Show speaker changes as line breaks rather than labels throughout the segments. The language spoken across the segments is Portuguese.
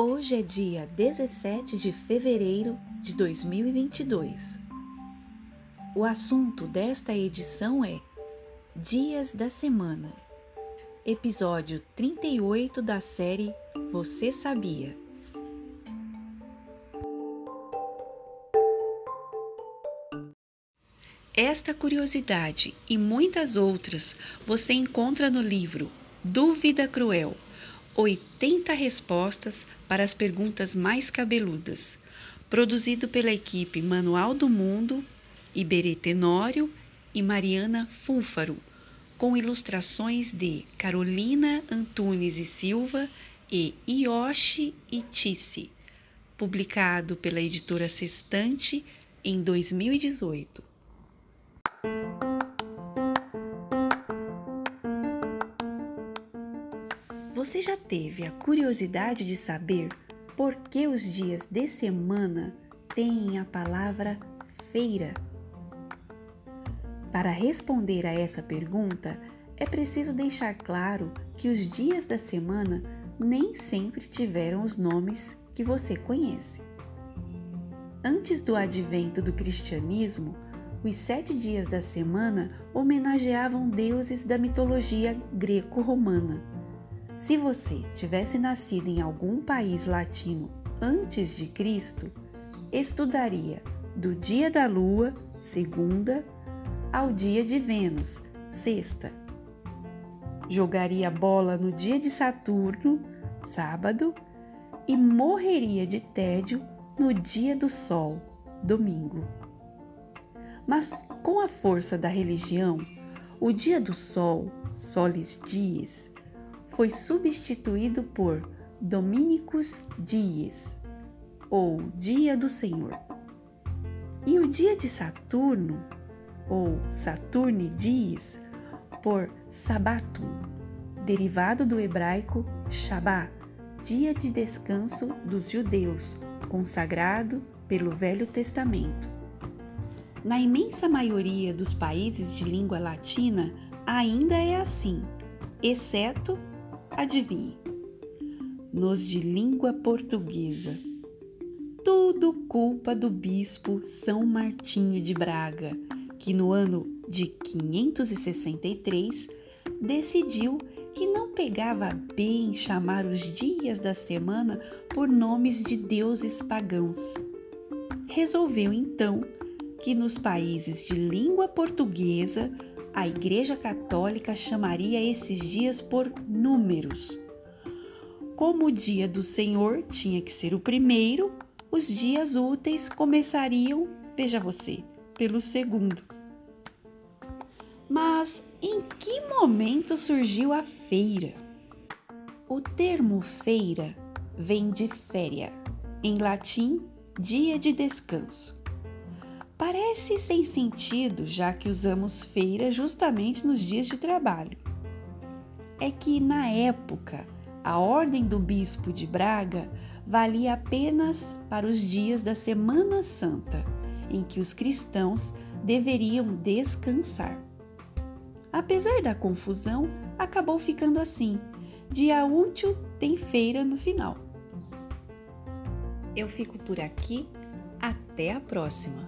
Hoje é dia 17 de fevereiro de 2022. O assunto desta edição é Dias da Semana, episódio 38 da série Você Sabia? Esta curiosidade e muitas outras você encontra no livro Dúvida Cruel 80 respostas para as perguntas mais cabeludas, produzido pela equipe Manual do Mundo, Iberê Tenório e Mariana Fúlfaro, com ilustrações de Carolina Antunes e Silva e Yoshi Itice, publicado pela editora Sextante em 2018. Você já teve a curiosidade de saber por que os dias de semana têm a palavra feira? Para responder a essa pergunta, é preciso deixar claro que os dias da semana nem sempre tiveram os nomes que você conhece. Antes do advento do cristianismo, os sete dias da semana homenageavam deuses da mitologia greco-romana. Se você tivesse nascido em algum país latino antes de Cristo, estudaria do dia da lua, segunda, ao dia de Vênus, sexta. Jogaria bola no dia de Saturno, sábado, e morreria de tédio no dia do Sol, domingo. Mas com a força da religião, o dia do Sol, solis dies, foi substituído por Dominicus Dies, ou Dia do Senhor. E o dia de Saturno, ou Saturne Dies, por Sabatum, derivado do hebraico Shabá, dia de descanso dos judeus, consagrado pelo Velho Testamento. Na imensa maioria dos países de língua latina, ainda é assim, exceto Adivinhe. Nos de língua portuguesa. Tudo culpa do bispo São Martinho de Braga, que no ano de 563 decidiu que não pegava bem chamar os dias da semana por nomes de deuses pagãos. Resolveu então que nos países de língua portuguesa a Igreja Católica chamaria esses dias por números. Como o dia do Senhor tinha que ser o primeiro, os dias úteis começariam, veja você, pelo segundo. Mas em que momento surgiu a feira? O termo feira vem de féria, em latim, dia de descanso. Parece sem sentido, já que usamos feira justamente nos dias de trabalho. É que, na época, a ordem do bispo de Braga valia apenas para os dias da Semana Santa, em que os cristãos deveriam descansar. Apesar da confusão, acabou ficando assim: dia útil tem feira no final. Eu fico por aqui, até a próxima!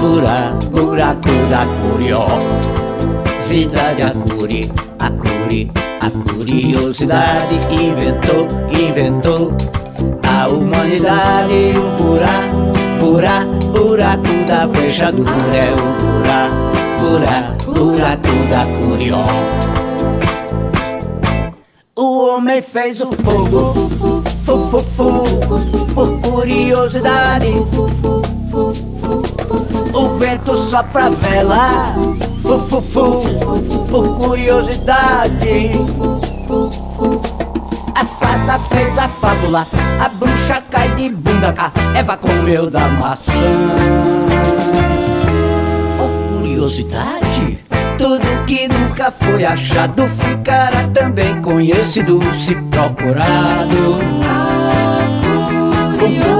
buraco, buraco da curiosidade. A cure, a cure, a curiosidade. Inventou, inventou a humanidade. O buraco, buraco, buraco da fechadura é o buraco, buraco, buraco da curiosidade. O homem fez o fogo, fu, fu, fu, por curiosidade. O vento sopra vela, fu, fu, fu, por curiosidade. A fada fez a fábula, a bruxa cai de bunda cá, Eva comeu da maçã. Por curiosidade? Tudo que nunca foi achado ficará também conhecido se procurado. Com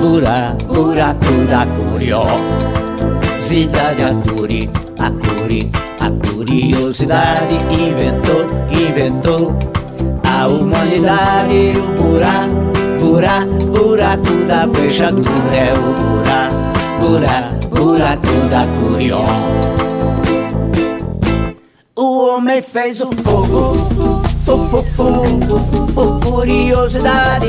buraco, buraco da curiosidade, a curi, a curi, a curiosidade inventou, inventou a humanidade, o buraco, buraco, buraco da fechadura é o buraco, buraco, buraco da curiosidade. O homem fez o fogo, fu, fu, fu, por curiosidade.